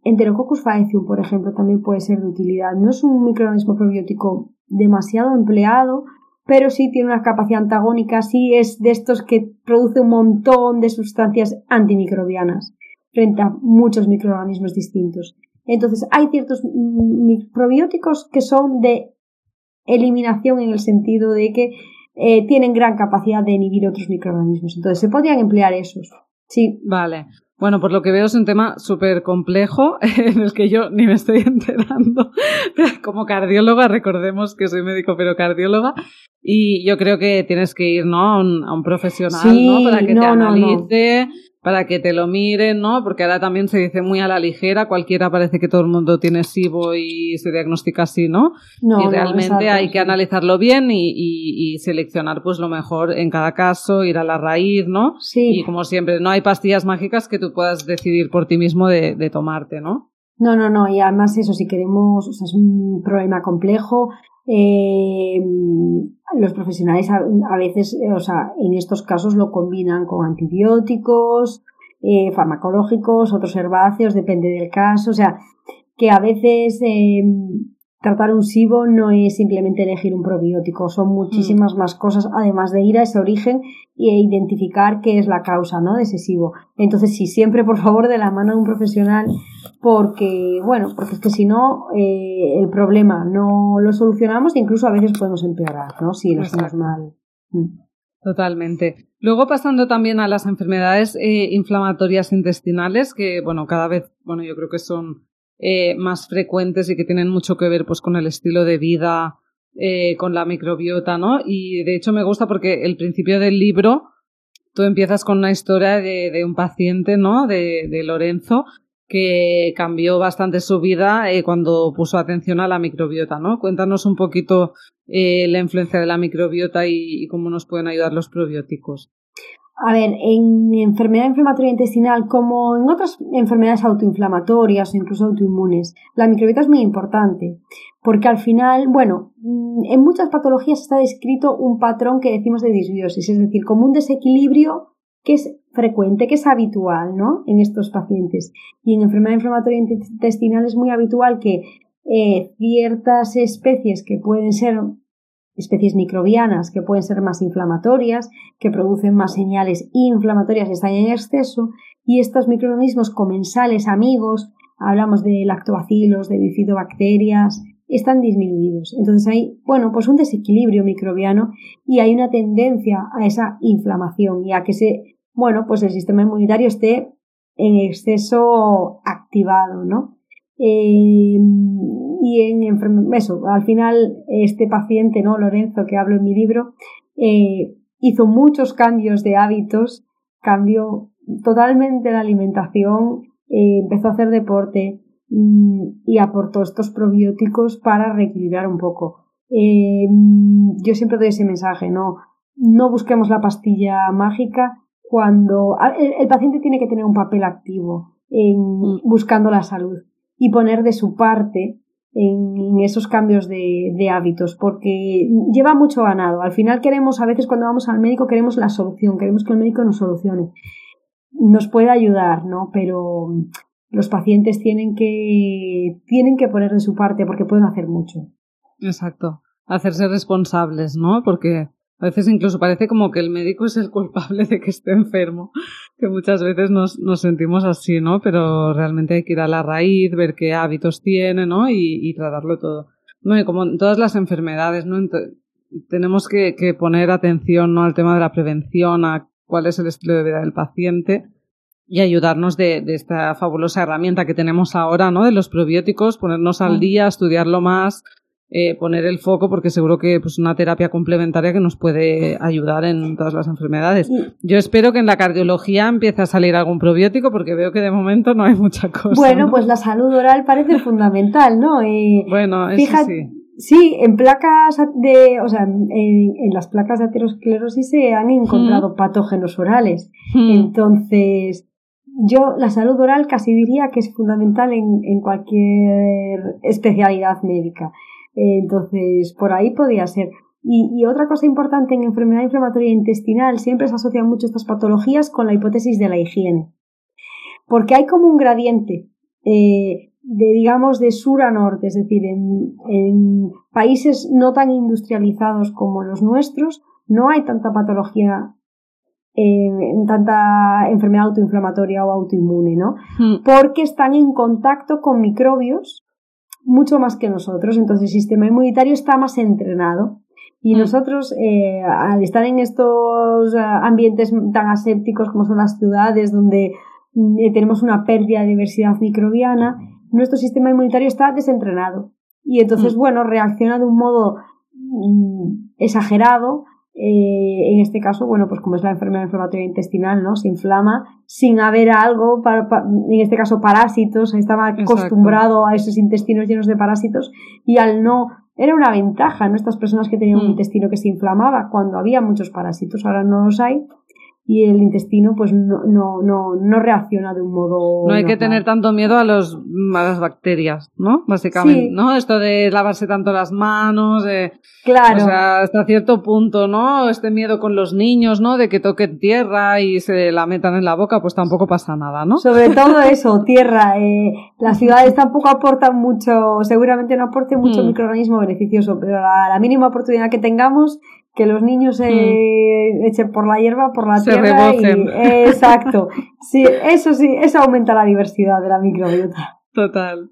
Enterococcus faecium, por ejemplo, también puede ser de utilidad. No es un microorganismo probiótico demasiado empleado, pero sí tiene una capacidad antagónica, sí es de estos que produce un montón de sustancias antimicrobianas frente a muchos microorganismos distintos. Entonces, hay ciertos probióticos que son de eliminación en el sentido de que eh, tienen gran capacidad de inhibir otros microorganismos. Entonces, se podrían emplear esos. Sí. Vale. Bueno, por lo que veo es un tema súper complejo en el que yo ni me estoy enterando. Como cardióloga, recordemos que soy médico, pero cardióloga. Y yo creo que tienes que ir, ¿no? A un, profesional, ¿no? Para que te analice para que te lo miren, ¿no? Porque ahora también se dice muy a la ligera, cualquiera parece que todo el mundo tiene SIBO y se diagnostica así, ¿no? no y realmente hay que analizarlo bien y, y, seleccionar pues lo mejor en cada caso, ir a la raíz, ¿no? Sí. Y como siempre, no hay pastillas mágicas que tú puedas decidir por ti mismo de, de tomarte, ¿no? No, no, no, y además eso, si queremos, o sea, es un problema complejo, eh, los profesionales a, veces, eh, o sea, en estos casos lo combinan con antibióticos, eh, farmacológicos, otros herbáceos, depende del caso. O sea, que a veces eh, tratar un SIBO no es simplemente elegir un probiótico, son muchísimas mm. más cosas, además de ir a ese origen e identificar qué es la causa ¿no? de ese SIBO. Entonces, sí, siempre, por favor, de la mano de un profesional, porque, bueno, porque es que si no, eh, el problema no lo solucionamos e incluso a veces podemos empeorar, ¿no? Si lo hacemos mal. Mm. Totalmente. Luego pasando también a las enfermedades eh, inflamatorias intestinales, que, bueno, cada vez, bueno, yo creo que son eh, más frecuentes y que tienen mucho que ver pues con el estilo de vida, eh, con la microbiota, ¿no? Y de hecho me gusta porque el principio del libro tú empiezas con una historia de, un paciente, ¿no? De, de, Lorenzo que cambió bastante su vida eh, cuando puso atención a la microbiota, ¿no? Cuéntanos un poquito eh, la influencia de la microbiota y, cómo nos pueden ayudar los probióticos. A ver, en enfermedad inflamatoria intestinal, como en otras enfermedades autoinflamatorias o incluso autoinmunes, la microbiota es muy importante, porque al final, bueno, mm, en muchas patologías está descrito un patrón que decimos de disbiosis, es decir, como un desequilibrio que es frecuente, que es habitual, ¿no? En estos pacientes. Y en enfermedad inflamatoria intestinal es muy habitual que eh, ciertas especies que pueden ser especies microbianas que pueden ser más inflamatorias, que producen más señales inflamatorias, están en exceso, y estos microorganismos comensales amigos, hablamos de lactobacilos, de bifidobacterias, están disminuidos. Entonces hay, bueno, pues un desequilibrio microbiano y hay una tendencia a esa inflamación y a que se, bueno, pues el sistema inmunitario esté en exceso activado, ¿no? Eh, y en eso, al final este paciente, ¿no? Lorenzo, que hablo en mi libro, eh, hizo muchos cambios de hábitos, cambió totalmente la alimentación, eh, empezó a hacer deporte mm, y aportó estos probióticos para reequilibrar un poco. yo siempre doy ese mensaje, no, no busquemos la pastilla mágica cuando el, paciente tiene que tener un papel activo en mm. buscando la salud y poner de su parte en, esos cambios de, de, hábitos, porque lleva mucho ganado. Al final queremos, a veces cuando vamos al médico, queremos la solución, queremos que el médico nos solucione. Nos puede ayudar, ¿no? Pero los pacientes tienen que, tienen que poner de su parte porque pueden hacer mucho. Exacto. Hacerse responsables, ¿no? Porque a veces incluso parece como que el médico es el culpable de que esté enfermo, que muchas veces nos, nos sentimos así, ¿no? Pero realmente hay que ir a la raíz, ver qué hábitos tiene, ¿no? Y, y tratarlo todo. No, y como en todas las enfermedades, ¿no? tenemos que, que, poner atención, ¿no? Al tema de la prevención, a cuál es el estilo de vida del paciente y ayudarnos de, de esta fabulosa herramienta que tenemos ahora, ¿no? De los probióticos, ponernos al día, estudiarlo más, eh, poner el foco porque seguro que pues una terapia complementaria que nos puede ayudar en todas las enfermedades. Yo espero que en la cardiología empiece a salir algún probiótico porque veo que de momento no hay mucha cosa. Bueno, pues la salud oral parece fundamental, ¿no? Eh, bueno, eso sí. Sí, en placas de, o sea, en, las placas de aterosclerosis se han encontrado patógenos orales. Hmm. Entonces, yo la salud oral casi diría que es fundamental en, en cualquier especialidad médica entonces, por ahí podía ser. Y, otra cosa importante en enfermedad inflamatoria intestinal, siempre se asocian mucho estas patologías con la hipótesis de la higiene. Porque hay como un gradiente eh, de, digamos, de sur a norte, es decir, en, países no tan industrializados como los nuestros, no hay tanta patología en tanta enfermedad autoinflamatoria o autoinmune, ¿no? Hmm. Porque están en contacto con microbios mucho más que nosotros, entonces el sistema inmunitario está más entrenado. Y mm. nosotros, eh, al estar en estos eh, ambientes tan asépticos como son las ciudades, donde mm, eh, tenemos una pérdida de diversidad microbiana, nuestro sistema inmunitario está desentrenado. Y entonces, mm. bueno, reacciona de un modo exagerado eh, en este caso, bueno, pues como es la enfermedad inflamatoria intestinal, ¿no? Se inflama sin haber algo, para, en este caso parásitos, estaba acostumbrado a esos intestinos llenos de parásitos y al no, era una ventaja, ¿no? Estas personas que tenían un mm. intestino que se inflamaba cuando había muchos parásitos, ahora no los hay y el intestino pues no, no, no, no reacciona de un modo. No hay que tener tanto miedo a, los, a las bacterias, ¿no? Básicamente, ¿no? Esto de lavarse tanto las manos, claro. o sea, hasta cierto punto, ¿no? Este miedo con los niños, ¿no? De que toquen tierra y se la metan en la boca, pues tampoco pasa nada, ¿no? Sobre todo eso, tierra. Eh, las ciudades tampoco aportan mucho, seguramente no aporten mucho mm. microorganismo beneficioso, pero la mínima oportunidad que tengamos que los niños se mm. echen por la hierba, por la tierra y exacto. Sí, eso sí, eso aumenta la diversidad de la microbiota. Total.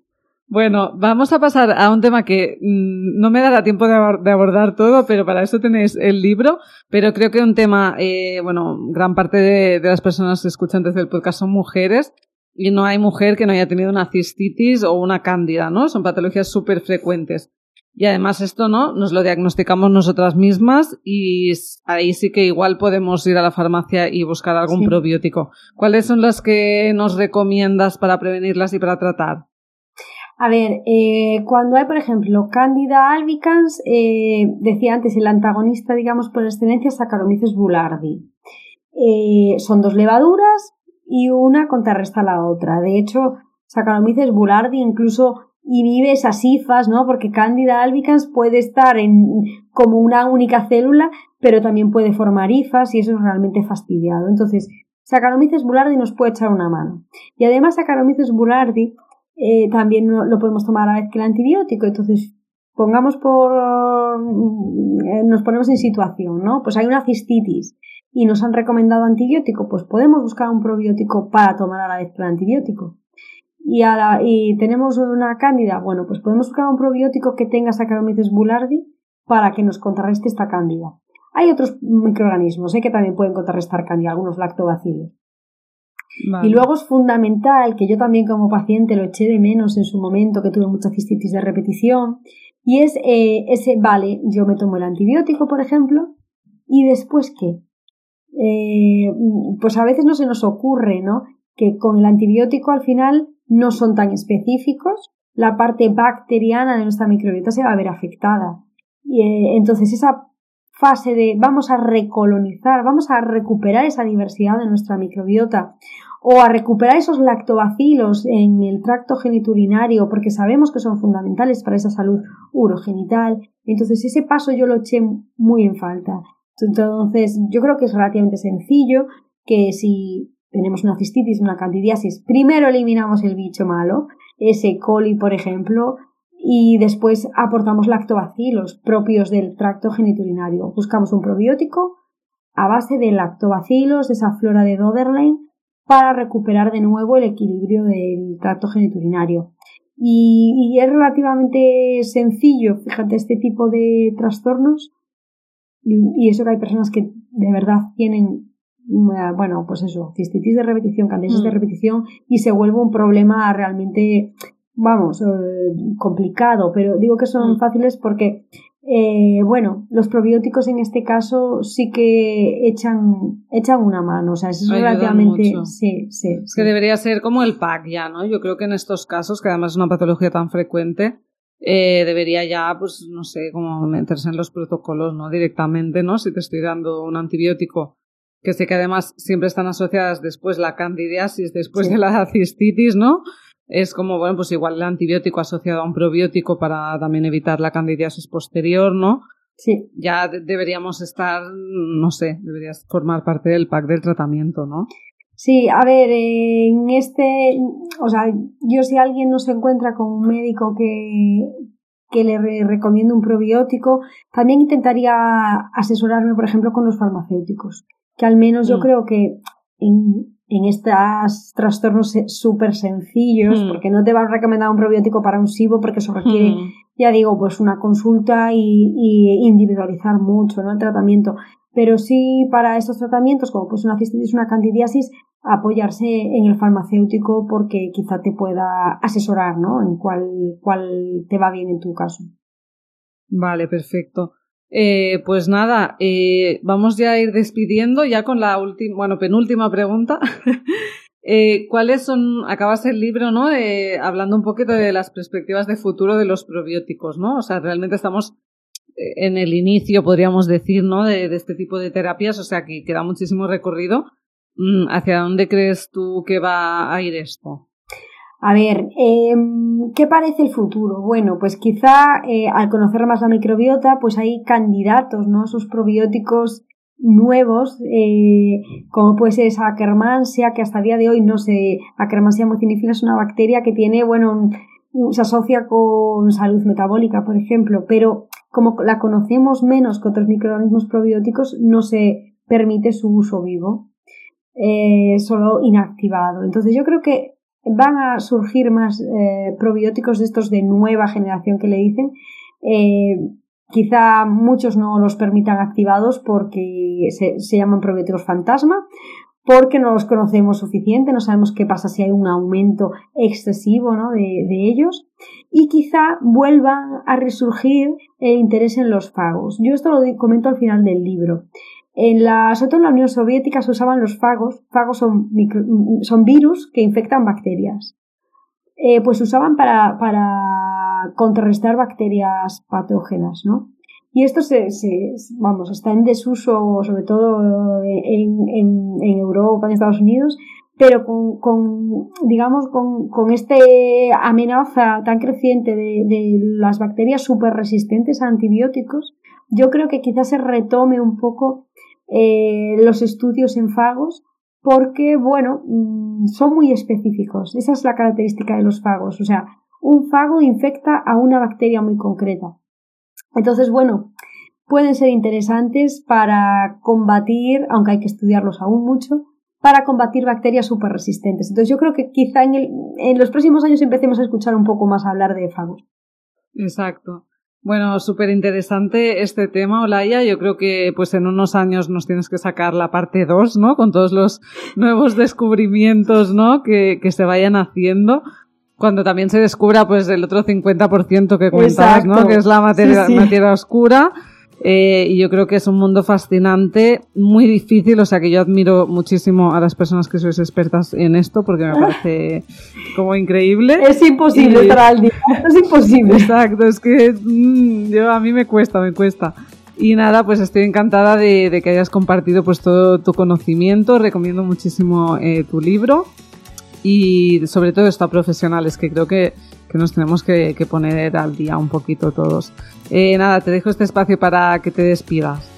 Bueno, vamos a pasar a un tema que mm, no me dará tiempo de, abordar todo, pero para eso tenéis el libro. Pero creo que un tema, eh, bueno, gran parte de, de las personas escuchantes del podcast son mujeres y no hay mujer que no haya tenido una cistitis o una cándida, ¿no? Son patologías súper frecuentes. Y además esto, ¿no? Nos lo diagnosticamos nosotras mismas y ahí sí que igual podemos ir a la farmacia y buscar algún probiótico. ¿Cuáles son las que nos recomiendas para prevenirlas y para tratar? A ver, eh, cuando hay, por ejemplo, Candida albicans, eh, decía antes, el antagonista, digamos, por excelencia, Saccharomyces boulardii. Eh, son dos levaduras y una contrarresta a la otra. De hecho, Saccharomyces boulardii incluso inhibe esas hifas, ¿no? Porque Candida albicans puede estar en, como una única célula, pero también puede formar hifas y eso es realmente fastidiado. Entonces, Saccharomyces boulardii nos puede echar una mano. Y además Saccharomyces boulardii eh, también lo podemos tomar a la vez que el antibiótico. Entonces, pongamos por. Eh, nos ponemos en situación, ¿no? Pues hay una cistitis y nos han recomendado antibiótico, pues podemos buscar un probiótico para tomar a la vez que el antibiótico. Y, y tenemos una cándida, bueno, pues podemos buscar un probiótico que tenga Saccharomyces boulardii para que nos contrarreste esta cándida. Hay otros microorganismos ¿eh? que también pueden contrarrestar cándida, algunos lactobacilos. Y luego es fundamental, que yo también como paciente lo eché de menos en su momento, que tuve mucha cistitis de repetición, y es eh, ese, vale, yo me tomo el antibiótico, por ejemplo, y después qué? Eh, pues a veces no se nos ocurre, ¿no? Que con el antibiótico al final no son tan específicos, la parte bacteriana de nuestra microbiota se va a ver afectada. Y, eh, entonces esa fase de vamos a recolonizar, vamos a recuperar esa diversidad de nuestra microbiota o a recuperar esos lactobacilos en el tracto geniturinario porque sabemos que son fundamentales para esa salud urogenital. Entonces ese paso yo lo eché muy en falta. Entonces yo creo que es relativamente sencillo que si tenemos una cistitis, una candidiasis, primero eliminamos el bicho malo, ese coli por ejemplo, y después aportamos lactobacilos propios del tracto geniturinario. Buscamos un probiótico a base de lactobacilos, de esa flora de Doderlein, para recuperar de nuevo el equilibrio del tracto geniturinario. Y, es relativamente sencillo, fíjate, este tipo de trastornos. Y, eso que hay personas que de verdad tienen, bueno, pues eso, cistitis de repetición, candidiasis de mm. repetición, y se vuelve un problema realmente vamos, eh, complicado, pero digo que son mm. fáciles porque, eh, bueno, los probióticos en este caso sí que echan, echan una mano, o sea, es relativamente, sí, sí, Es que debería ser como el PAC ya, ¿no? Yo creo que en estos casos, que además es una patología tan frecuente, eh, debería ya, pues, no sé, como meterse en los protocolos, ¿no? Directamente, ¿no? Si te estoy dando un antibiótico que sé que además siempre están asociadas después la candidiasis, después de la cistitis, ¿no? es como, bueno, pues igual el antibiótico asociado a un probiótico para también evitar la candidiasis posterior, ¿no? Sí. Ya deberíamos estar, no sé, deberías formar parte del pack del tratamiento, ¿no? Sí, a ver, en este, o sea, yo si alguien no se encuentra con un médico que, que le recomiende un probiótico, también intentaría asesorarme, por ejemplo, con los farmacéuticos, que al menos yo mm. creo que en, en estos trastornos súper sencillos, hmm. porque no te va a recomendar un probiótico para un SIBO, porque eso requiere, hmm. ya digo, pues una consulta y, individualizar mucho ¿no? el tratamiento. Pero sí para estos tratamientos, como pues una cistitis, una candidiasis, apoyarse en el farmacéutico porque quizá te pueda asesorar ¿no? en cuál, cuál te va bien en tu caso. Vale, perfecto. Eh, pues nada, eh, vamos ya a ir despidiendo ya con la última, bueno, penúltima pregunta. eh, ¿Cuáles son, acabas el libro, ¿no? Hablando un poquito de las perspectivas de futuro de los probióticos, ¿no? O sea, realmente estamos eh, en el inicio, podríamos decir, ¿no? De, de este tipo de terapias, o sea, que queda muchísimo recorrido. Mm, ¿Hacia dónde crees tú que va a ir esto? A ver, em, ¿qué parece el futuro? Bueno, pues quizá eh, al conocer más la microbiota, pues hay candidatos, ¿no? Esos probióticos nuevos, eh, como puede ser esa Akkermansia, que hasta el día de hoy no sé, Akkermansia mucinifila es una bacteria que tiene, bueno, se asocia con salud metabólica, por ejemplo, pero como la conocemos menos que otros microorganismos probióticos, no se permite su uso vivo, eh, solo inactivado. Entonces yo creo que van a surgir más eh, probióticos de estos de nueva generación que le dicen. Eh, quizá muchos no los permitan activados porque se, llaman probióticos fantasma, porque no los conocemos suficiente, no sabemos qué pasa si hay un aumento excesivo ¿no? de, de, ellos y quizá vuelva a resurgir el interés en los fagos. Yo esto lo comento al final del libro. En la, sobre en la Unión Soviética se usaban los fagos. Fagos son, son virus que infectan bacterias. Eh, pues se usaban para, para contrarrestar bacterias patógenas, ¿no? Y esto se, se, vamos, está en desuso, sobre todo en, en, en Europa, en Estados Unidos, pero con, con digamos, con, con esta amenaza tan creciente de, de las bacterias súper resistentes a antibióticos, yo creo que quizás se retome un poco eh, los estudios en fagos porque, bueno, mm, son muy específicos. Esa es la característica de los fagos. O sea, un fago infecta a una bacteria muy concreta. Entonces, bueno, pueden ser interesantes para combatir, aunque hay que estudiarlos aún mucho, para combatir bacterias súper resistentes. Entonces yo creo que quizá en, el, en los próximos años empecemos a escuchar un poco más hablar de fagos. Exacto. Bueno, súper interesante este tema, Olaya. Yo creo que pues en unos años nos tienes que sacar la parte 2, ¿no? Con todos los nuevos descubrimientos, ¿no? Que, que se vayan haciendo cuando también se descubra pues el otro 50% que comentabas, ¿no? Que es la materia, materia oscura. Eh, y yo creo que es un mundo fascinante, muy difícil, o sea que yo admiro muchísimo a las personas que sois expertas en esto porque me parece como increíble. Es imposible estar al día, es imposible. Exacto, es que mm, yo, a mí me cuesta, me cuesta. Y nada, pues estoy encantada de, de, que hayas compartido pues todo tu conocimiento, recomiendo muchísimo eh, tu libro y sobre todo esto a profesionales, que creo que, que nos tenemos que, que, poner al día un poquito todos. Eh, nada, te dejo este espacio para que te despidas.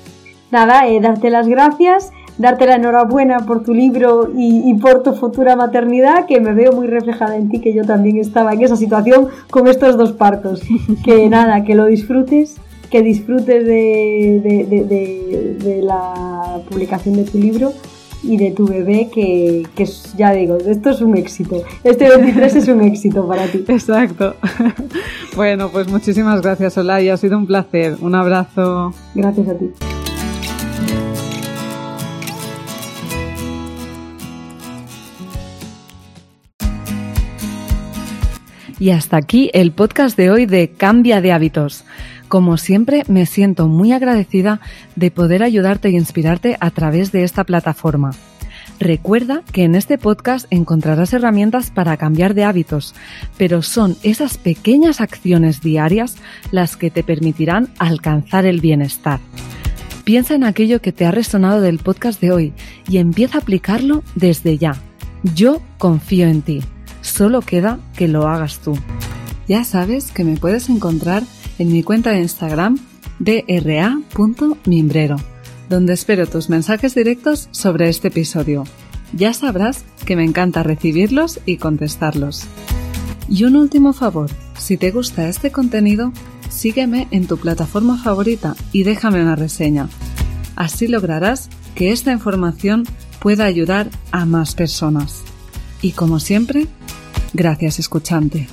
Nada, eh, darte las gracias, darte la enhorabuena por tu libro y, y, por tu futura maternidad, que me veo muy reflejada en ti, que yo también estaba en esa situación con estos dos partos. que nada, que lo disfrutes, que disfrutes de, de, de, de la publicación de tu libro y de tu bebé que, que ya digo, esto es un éxito. Este 23 es un éxito para ti. Exacto. Bueno, pues muchísimas gracias, Olaya. Ha sido un placer. Un abrazo. Gracias a ti. Y hasta aquí el podcast de hoy de Cambia de hábitos. Como siempre, me siento muy agradecida de poder ayudarte e inspirarte a través de esta plataforma. Recuerda que en este podcast encontrarás herramientas para cambiar de hábitos, pero son esas pequeñas acciones diarias las que te permitirán alcanzar el bienestar. Piensa en aquello que te ha resonado del podcast de hoy y empieza a aplicarlo desde ya. Yo confío en ti. Solo queda que lo hagas tú. Ya sabes que me puedes encontrar en mi cuenta de Instagram dra.mimbrero, donde espero tus mensajes directos sobre este episodio. Ya sabrás que me encanta recibirlos y contestarlos. Y un último favor, si te gusta este contenido, sígueme en tu plataforma favorita y déjame una reseña. Así lograrás que esta información pueda ayudar a más personas. Y como siempre, gracias escuchante.